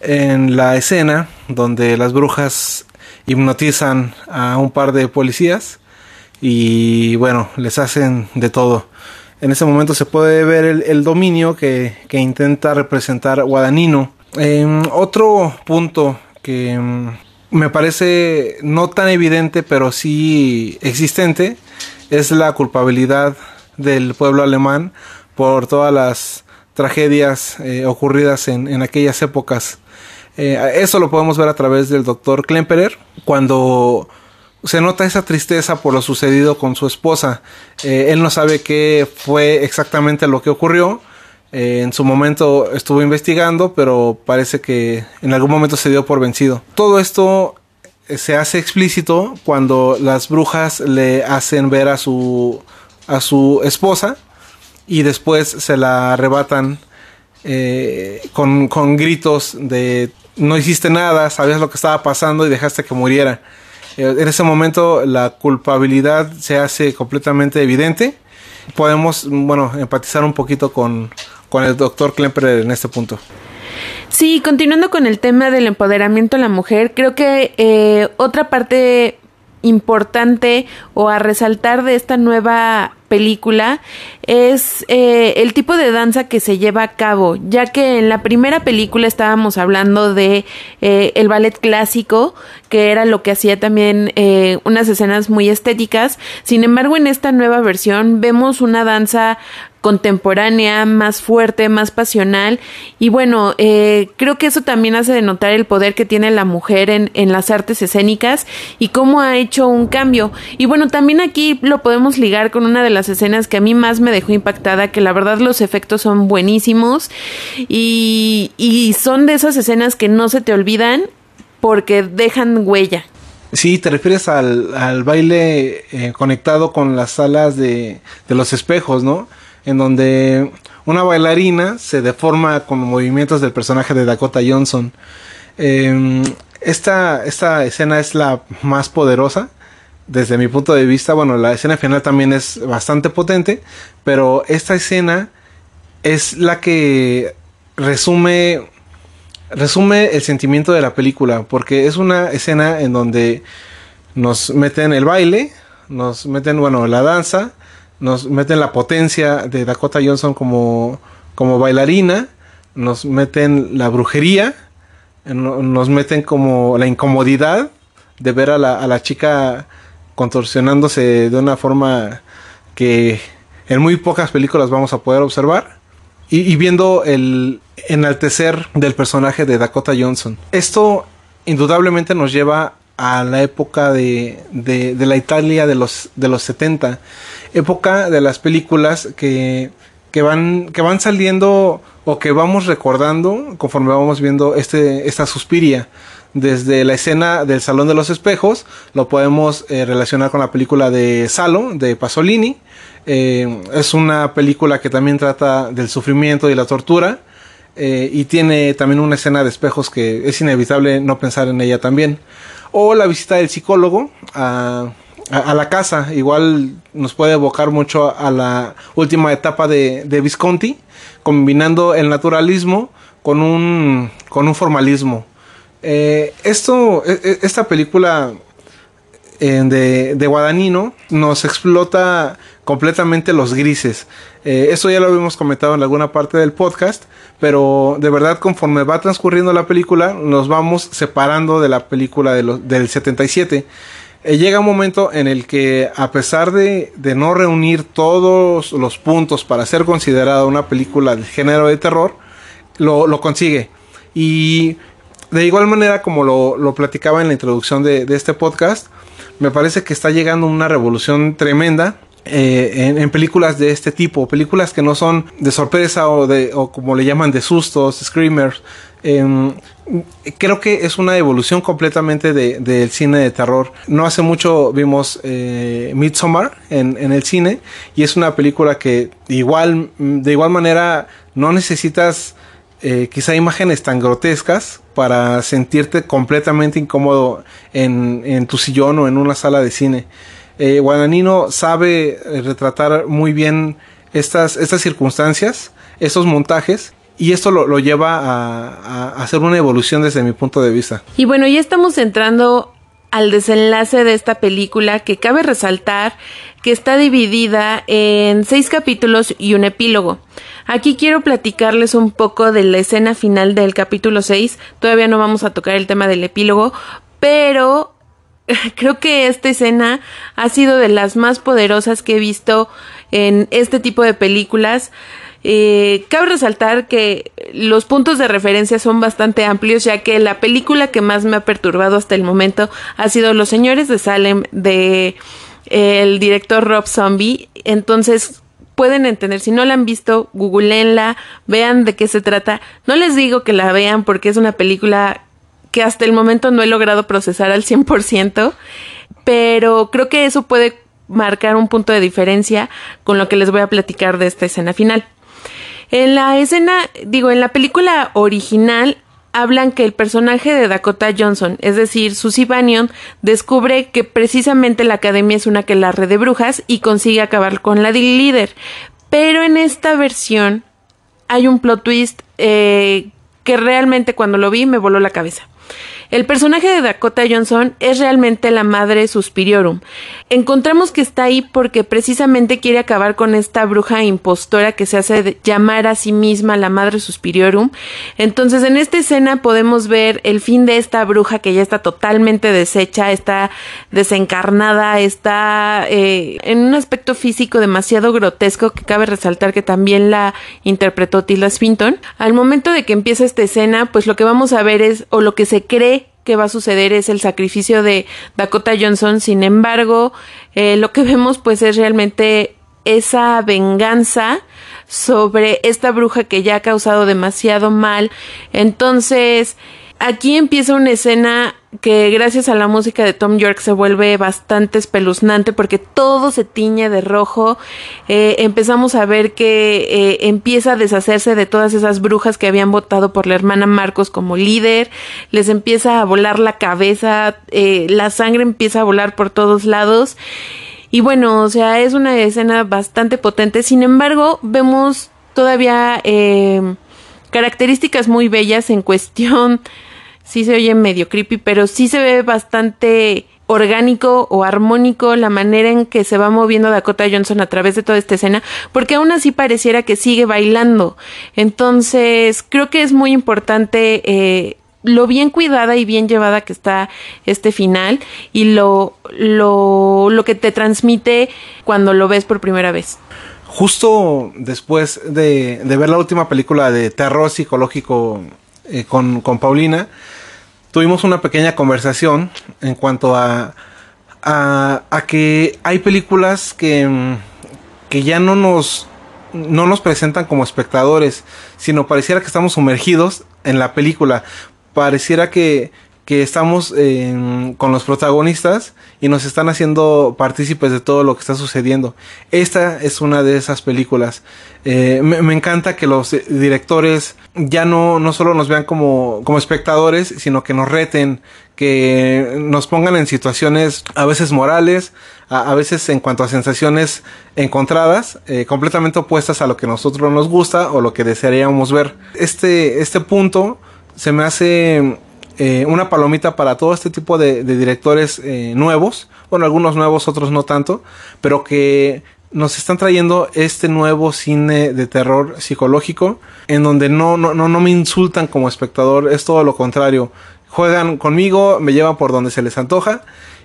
en la escena donde las brujas hipnotizan a un par de policías y bueno, les hacen de todo. En ese momento se puede ver el, dominio que, intenta representar Guadagnino. otro punto que me parece no tan evidente, pero sí existente, es la culpabilidad del pueblo alemán por todas las tragedias eh, ocurridas en, aquellas épocas. Eh, eso lo podemos ver a través del doctor Klemperer, cuando se nota esa tristeza por lo sucedido con su esposa. Eh, él no sabe qué fue exactamente lo que ocurrió, eh, en su momento estuvo investigando, pero parece que en algún momento se dio por vencido. Todo esto eh, se hace explícito cuando las brujas le hacen ver a su a su esposa y después se la arrebatan eh, con, con, gritos de no hiciste nada, sabías lo que estaba pasando y dejaste que muriera. En ese momento la culpabilidad se hace completamente evidente. Podemos, bueno, empatizar un poquito con, con el doctor Klemper en este punto.
Sí, continuando con el tema del empoderamiento de la mujer, creo que eh, otra parte importante o a resaltar de esta nueva película es eh, el tipo de danza que se lleva a cabo, ya que en la primera película estábamos hablando de eh, el ballet clásico, que era lo que hacía también unas escenas muy estéticas. Sin embargo, en esta nueva versión vemos una danza contemporánea, más fuerte, más pasional. Y bueno, eh, creo que eso también hace denotar el poder que tiene la mujer en, en las artes escénicas y cómo ha hecho un cambio. Y bueno, también aquí lo podemos ligar con una de las escenas que a mí más me dejó impactada, que la verdad los efectos son buenísimos y, y son de esas escenas que no se te olvidan porque dejan huella.
Sí, te refieres al, al baile eh, conectado con las salas de, de los espejos, ¿no? En donde una bailarina se deforma con movimientos del personaje de Dakota Johnson. Em, esta, esta escena es la más poderosa desde mi punto de vista. Bueno, la escena final también es bastante potente, pero esta escena es la que resume resume el sentimiento de la película, porque es una escena en donde nos meten el baile, nos meten, bueno, la danza, nos meten la potencia de Dakota Johnson como, como bailarina, nos meten la brujería, nos meten como la incomodidad de ver a la, a la chica contorsionándose de una forma que en muy pocas películas vamos a poder observar. Y, viendo el enaltecer del personaje de Dakota Johnson. Esto indudablemente nos lleva a la época de, de, la Italia de los, de los 70. Época de las películas que, que, van, que van saliendo o que vamos recordando conforme vamos viendo este, esta suspiria desde la escena del Salón de los Espejos, lo podemos eh, relacionar con la película de Salo, de Pasolini. Eh, es una película que también trata del sufrimiento y la tortura. Eh, y tiene también una escena de espejos que es inevitable no pensar en ella también. O la visita del psicólogo a, la casa, igual nos puede evocar mucho a la última etapa de, de Visconti, combinando el naturalismo con un, con un formalismo. Eh, esto, e, e, esta película eh, de, Guadagnino nos explota completamente los grises. Eh, esto ya lo habíamos comentado en alguna parte del podcast, pero de verdad conforme va transcurriendo la película nos vamos separando de la película del 77. llega un momento en el que a pesar de, no reunir todos los puntos para ser considerada una película de género de terror, lo consigue. Y de igual manera, como lo, platicaba en la introducción de, este podcast, me parece que está llegando una revolución tremenda eh, en, películas de este tipo, películas que no son de sorpresa o, de, o como le llaman de sustos, screamers. Em, creo que es una evolución completamente del cine de terror. No hace mucho vimos eh, Midsommar en, en, el cine y es una película que igual, de igual manera no necesitas eh, quizá imágenes tan grotescas para sentirte completamente incómodo en, tu sillón o en una sala de cine. Eh, Guadagnino sabe eh, retratar muy bien estas, estas circunstancias, estos montajes, y esto lo, lleva a, a, hacer una evolución desde mi punto de vista.
Y bueno, ya estamos entrando al desenlace de esta película que cabe resaltar que está dividida en seis capítulos y un epílogo. Aquí quiero platicarles un poco de la escena final del capítulo 6. Todavía no vamos a tocar el tema del epílogo, pero [laughs] creo que esta escena ha sido de las más poderosas que he visto en este tipo de películas. Eh, cabe resaltar que los puntos de referencia son bastante amplios, ya que la película que más me ha perturbado hasta el momento ha sido Los Señores de Salem de el director Rob Zombie. Entonces, pueden entender. Si no la han visto, googleenla, vean de qué se trata. No les digo que la vean porque es una película que hasta el momento no he logrado procesar al 100%, pero creo que eso puede marcar un punto de diferencia con lo que les voy a platicar de esta escena final. En la escena, digo, en la película original hablan que el personaje de Dakota Johnson, es decir, Susie Bannion, descubre que precisamente la academia es una que la red de brujas y consigue acabar con la líder. Pero en esta versión hay un plot twist eh, que realmente cuando lo vi me voló la cabeza. El personaje de Dakota Johnson es realmente la madre Suspiriorum. Encontramos que está ahí porque precisamente quiere acabar con esta bruja impostora que se hace llamar a sí misma la madre Suspiriorum. Entonces en esta escena podemos ver el fin de esta bruja que ya está totalmente deshecha, está desencarnada, está eh, en un aspecto físico demasiado grotesco que cabe resaltar que también la interpretó Tilda Swinton. Al momento de que empieza esta escena, pues lo que vamos a ver es, o lo que se cree que va a suceder es el sacrificio de Dakota Johnson. Sin embargo, eh, lo que vemos pues es realmente esa venganza sobre esta bruja que ya ha causado demasiado mal. Entonces, aquí empieza una escena que gracias a la música de Tom York se vuelve bastante espeluznante porque todo se tiñe de rojo. Eh, empezamos a ver que eh, empieza a deshacerse de todas esas brujas que habían votado por la hermana Marcos como líder. Les empieza a volar la cabeza, eh, la sangre empieza a volar por todos lados. Y bueno, o sea, es una escena bastante potente. Sin embargo, vemos todavía características muy bellas en cuestión sí se oye medio creepy, pero sí se ve bastante orgánico o armónico la manera en que se va moviendo Dakota Johnson a través de toda esta escena, porque aún así pareciera que sigue bailando. Entonces, creo que es muy importante eh, lo bien cuidada y bien llevada que está este final y lo, lo, lo que te transmite cuando lo ves por primera vez.
Justo después de, ver la última película de terror psicológico eh, con, con Paulina, tuvimos una pequeña conversación en cuanto a, a, que hay películas que, que ya no nos, no nos presentan como espectadores, sino pareciera que estamos sumergidos en la película. Pareciera que, que estamos con los protagonistas y nos están haciendo partícipes de todo lo que está sucediendo. Esta es una de esas películas. Eh, me, encanta que los directores ya no, no solo nos vean como, como espectadores, sino que nos reten, que nos pongan en situaciones a veces morales, a, veces en cuanto a sensaciones encontradas, eh, completamente opuestas a lo que nosotros nos gusta o lo que desearíamos ver. Este, este punto se me hace eh, una palomita para todo este tipo de, directores eh, nuevos, bueno, algunos nuevos, otros no tanto, pero que nos están trayendo este nuevo cine de terror psicológico, en donde no, no, no, me insultan como espectador, es todo lo contrario. Juegan conmigo, me llevan por donde se les antoja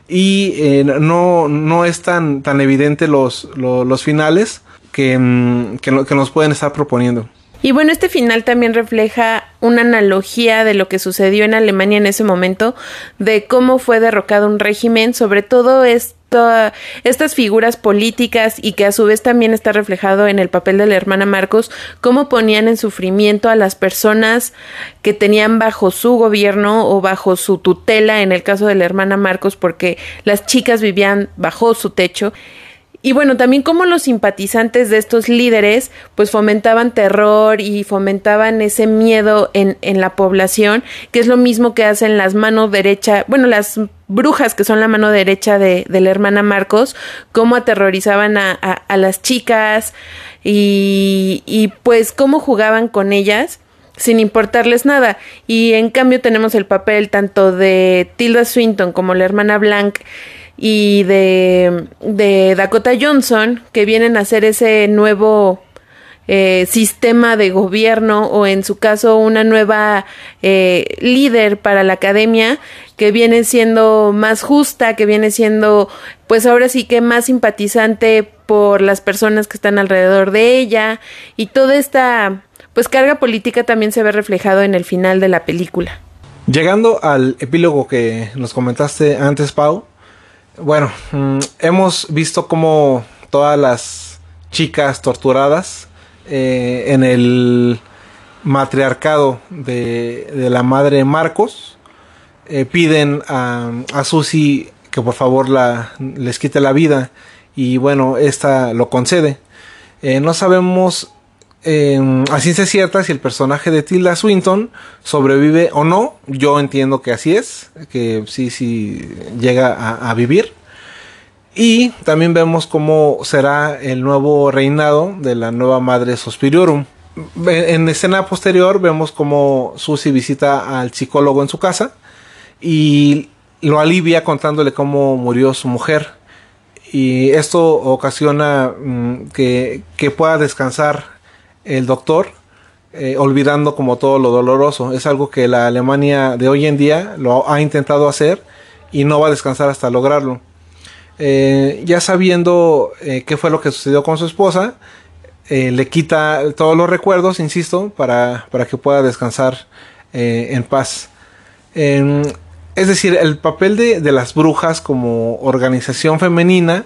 y eh, no, no es tan, tan evidente los, los, finales que, mm, que, que nos pueden estar proponiendo.
Y bueno, este final también refleja una analogía de lo que sucedió en Alemania en ese momento, de cómo fue derrocado un régimen, sobre todo estas figuras políticas y que a su vez también está reflejado en el papel de la hermana Marcos, cómo ponían en sufrimiento a las personas que tenían bajo su gobierno o bajo su tutela, en el caso de la hermana Marcos, porque las chicas vivían bajo su techo. Y bueno, también como los simpatizantes de estos líderes pues fomentaban terror y fomentaban ese miedo en, en la población, que es lo mismo que hacen las manos derecha, bueno, las brujas que son la mano derecha de, de la hermana Marcos, cómo aterrorizaban a, a, las chicas y, y pues cómo jugaban con ellas sin importarles nada. Y en cambio tenemos el papel tanto de Tilda Swinton como la hermana Blanc y de, de Dakota Johnson que vienen a hacer ese nuevo eh, sistema de gobierno o en su caso una nueva eh, líder para la academia que viene siendo más justa, que viene siendo pues ahora sí que más simpatizante por las personas que están alrededor de ella y toda esta pues carga política también se ve reflejado en el final de la película.
Llegando al epílogo que nos comentaste antes, Pau, bueno, mm, hemos visto como todas las chicas torturadas eh, en el matriarcado de, la madre Marcos eh, piden a, a Susi que por favor les quite la vida y bueno, esta lo concede. Eh, no sabemos eh, a ciencia cierta si el personaje de Tilda Swinton sobrevive o no. Yo entiendo que así es, que sí, sí llega a, vivir. Y también vemos cómo será el nuevo reinado de la nueva madre Suspiriorum. En escena posterior vemos cómo Susie visita al psicólogo en su casa y lo alivia contándole cómo murió su mujer. Y esto ocasiona mm, que, que pueda descansar el doctor, eh, olvidando como todo lo doloroso. Es algo que la Alemania de hoy en día lo ha intentado hacer y no va a descansar hasta lograrlo. Eh, ya sabiendo eh, qué fue lo que sucedió con su esposa, le quita todos los recuerdos, insisto, para, para que pueda descansar en paz. es decir, el papel de, de, las brujas como organización femenina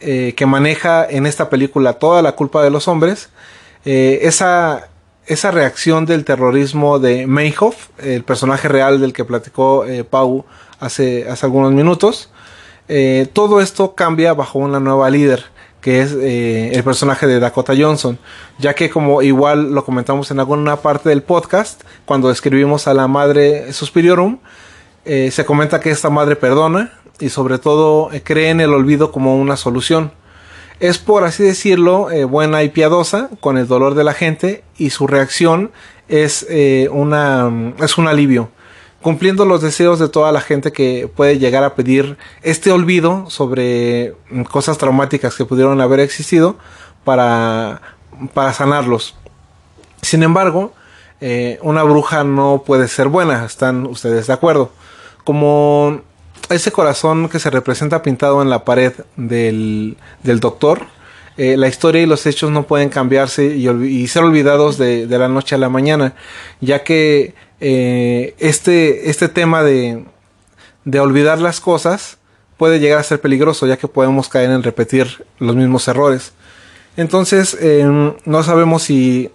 que maneja en esta película toda la culpa de los hombres, eh, esa, esa reacción del terrorismo de Meyhoff, el personaje real del que platicó eh, Pau hace, hace algunos minutos, eh, todo esto cambia bajo una nueva líder que es el personaje de Dakota Johnson, ya que como igual lo comentamos en alguna parte del podcast, cuando escribimos a la madre Suspiriorum, se comenta que esta madre perdona y sobre todo cree en el olvido como una solución es por así decirlo eh, buena y piadosa con el dolor de la gente y su reacción es eh, una es un alivio cumpliendo los deseos de toda la gente que puede llegar a pedir este olvido sobre cosas traumáticas que pudieron haber existido para, para sanarlos. Sin embargo, eh, una bruja no puede ser buena, ¿están ustedes de acuerdo? Como ese corazón que se representa pintado en la pared del, del doctor, eh, la historia y los hechos no pueden cambiarse y, ser olvidados de, la noche a la mañana, ya que eh, este, este tema de, de olvidar las cosas puede llegar a ser peligroso, ya que podemos caer en repetir los mismos errores. Entonces, em, no sabemos si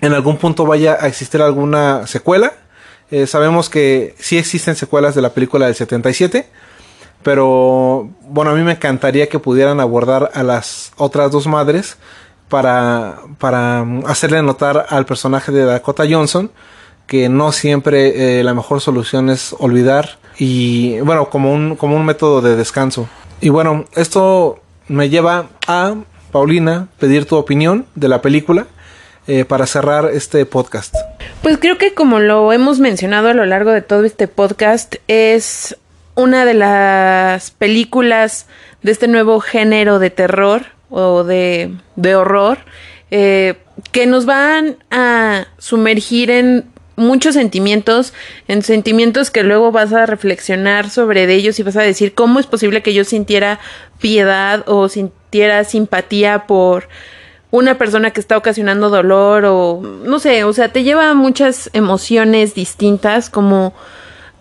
en algún punto vaya a existir alguna secuela. Eh, sabemos que sí existen secuelas de la película del 77 pero bueno, a mí me encantaría que pudieran abordar a las otras dos madres para, para hacerle notar al personaje de Dakota Johnson que no siempre eh, la mejor solución es olvidar y bueno, como un, como un método de descanso. Y bueno, esto me lleva a, Paulina, pedir tu opinión de la película eh, para cerrar este podcast.
Pues creo que como lo hemos mencionado a lo largo de todo este podcast, es una de las películas de este nuevo género de terror o de, de horror eh, que nos van a sumergir en muchos sentimientos, en sentimientos que luego vas a reflexionar sobre ellos y vas a decir cómo es posible que yo sintiera piedad o sintiera simpatía por una persona que está ocasionando dolor o no sé, o sea, te lleva a muchas emociones distintas como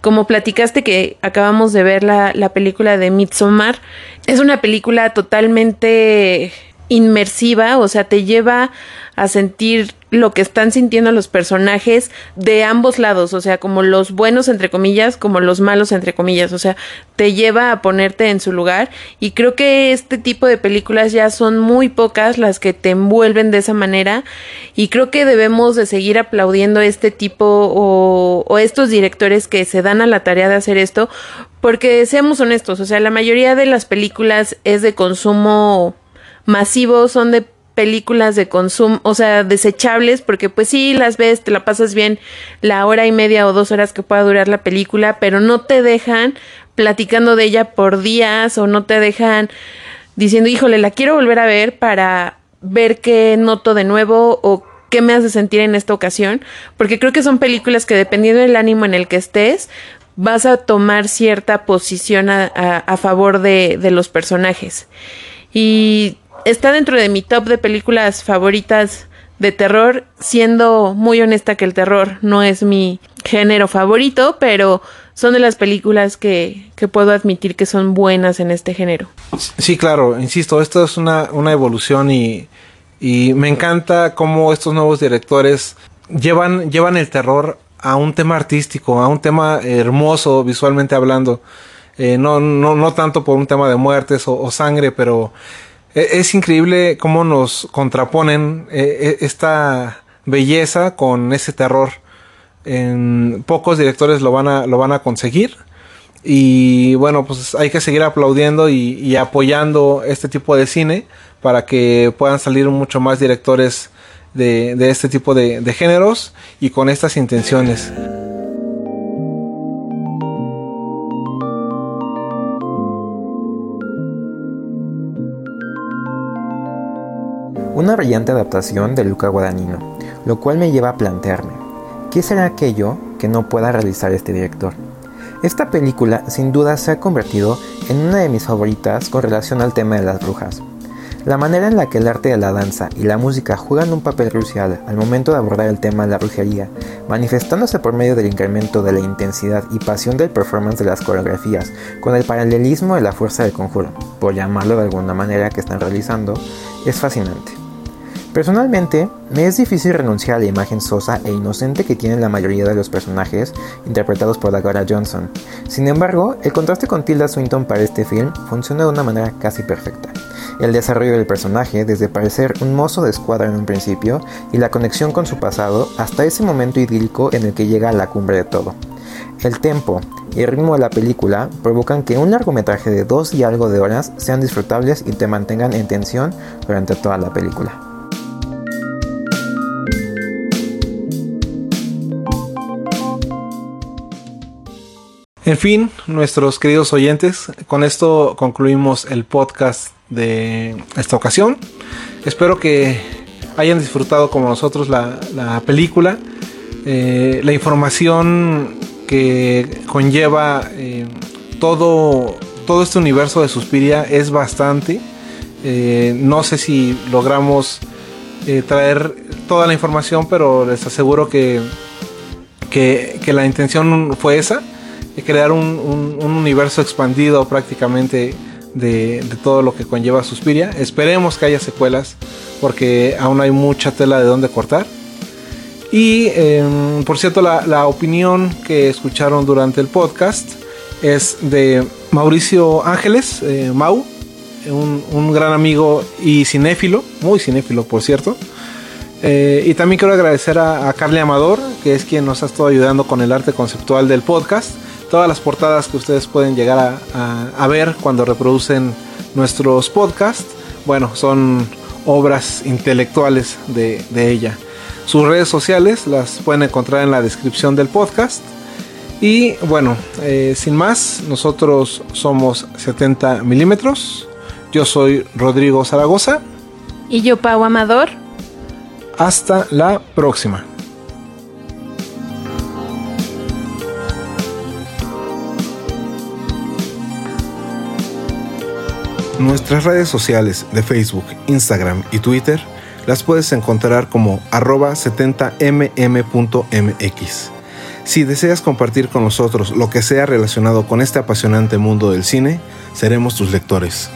como platicaste que acabamos de ver la, la película de Midsommar, es una película totalmente inmersiva, o sea, te lleva a sentir lo que están sintiendo los personajes de ambos lados, o sea, como los buenos entre comillas, como los malos entre comillas, o sea, te lleva a ponerte en su lugar y creo que este tipo de películas ya son muy pocas las que te envuelven de esa manera y creo que debemos de seguir aplaudiendo este tipo o, o estos directores que se dan a la tarea de hacer esto porque seamos honestos, o sea, la mayoría de las películas es de consumo masivo, son de películas de consumo, o sea, desechables, porque pues sí, las ves, te la pasas bien la hora y media o dos horas que pueda durar la película, pero no te dejan platicando de ella por días o no te dejan diciendo, híjole, la quiero volver a ver para ver qué noto de nuevo o qué me hace sentir en esta ocasión, porque creo que son películas que dependiendo del ánimo en el que estés, vas a tomar cierta posición a, a favor de, de los personajes. Y está dentro de mi top de películas favoritas de terror, siendo muy honesta que el terror no es mi género favorito, pero son de las películas que, que puedo admitir que son buenas en este género.
Sí, claro, insisto, esto es una, una evolución y, y me encanta cómo estos nuevos directores llevan, llevan el terror a un tema artístico, a un tema hermoso visualmente hablando. Eh, no, no, no tanto por un tema de muertes o, sangre, pero es increíble cómo nos contraponen e, e, esta belleza con ese terror. En pocos directores lo van a, lo van a conseguir. Y bueno, pues hay que seguir aplaudiendo y, apoyando este tipo de cine para que puedan salir mucho más directores de, este tipo de géneros y con estas intenciones.
Una brillante adaptación de Luca Guadagnino, lo cual me lleva a plantearme, ¿qué será aquello que no pueda realizar este director? Esta película sin duda se ha convertido en una de mis favoritas con relación al tema de las brujas. La manera en la que el arte de la danza y la música juegan un papel crucial al momento de abordar el tema de la brujería, manifestándose por medio del incremento de la intensidad y pasión del performance de las coreografías, con el paralelismo de la fuerza del conjuro, por llamarlo de alguna manera que están realizando, es fascinante. Personalmente, me es difícil renunciar a la imagen sosa e inocente que tienen la mayoría de los personajes interpretados por Dakota Johnson. Sin embargo, el contraste con Tilda Swinton para este film funciona de una manera casi perfecta. El desarrollo del personaje, desde parecer un mozo de escuadra en un principio, y la conexión con su pasado, hasta ese momento idílico en el que llega a la cumbre de todo. El tempo y el ritmo de la película provocan que un largometraje de dos y algo de horas sean disfrutables y te mantengan en tensión durante toda la película.
En fin, nuestros queridos oyentes, con esto concluimos el podcast de esta ocasión. Espero que hayan disfrutado como nosotros la, película, eh, la información que conlleva eh, todo, todo este universo de Suspiria es bastante. Eh, no sé si logramos traer toda la información, pero les aseguro que, que, la intención fue esa, crear un, un universo expandido prácticamente de, todo lo que conlleva Suspiria. Esperemos que haya secuelas porque aún hay mucha tela de donde cortar. Y em, por cierto, la, opinión que escucharon durante el podcast es de Mauricio Ángeles, eh, Mau, un, gran amigo y cinéfilo, muy cinéfilo por cierto. Eh, y también quiero agradecer a, a Carly Amador, que es quien nos ha estado ayudando con el arte conceptual del podcast todas las portadas que ustedes pueden llegar a, ver cuando reproducen nuestros podcasts, bueno, son obras intelectuales de, ella. Sus redes sociales las pueden encontrar en la descripción del podcast. Y bueno, eh, sin más, nosotros somos 70 milímetros. Yo soy Rodrigo Zaragoza.
Y yo, Pau Amador.
Hasta la próxima. Nuestras redes sociales de Facebook, Instagram y Twitter las puedes encontrar como arroba 70mm.mx. Si deseas compartir con nosotros lo que sea relacionado con este apasionante mundo del cine, seremos tus lectores.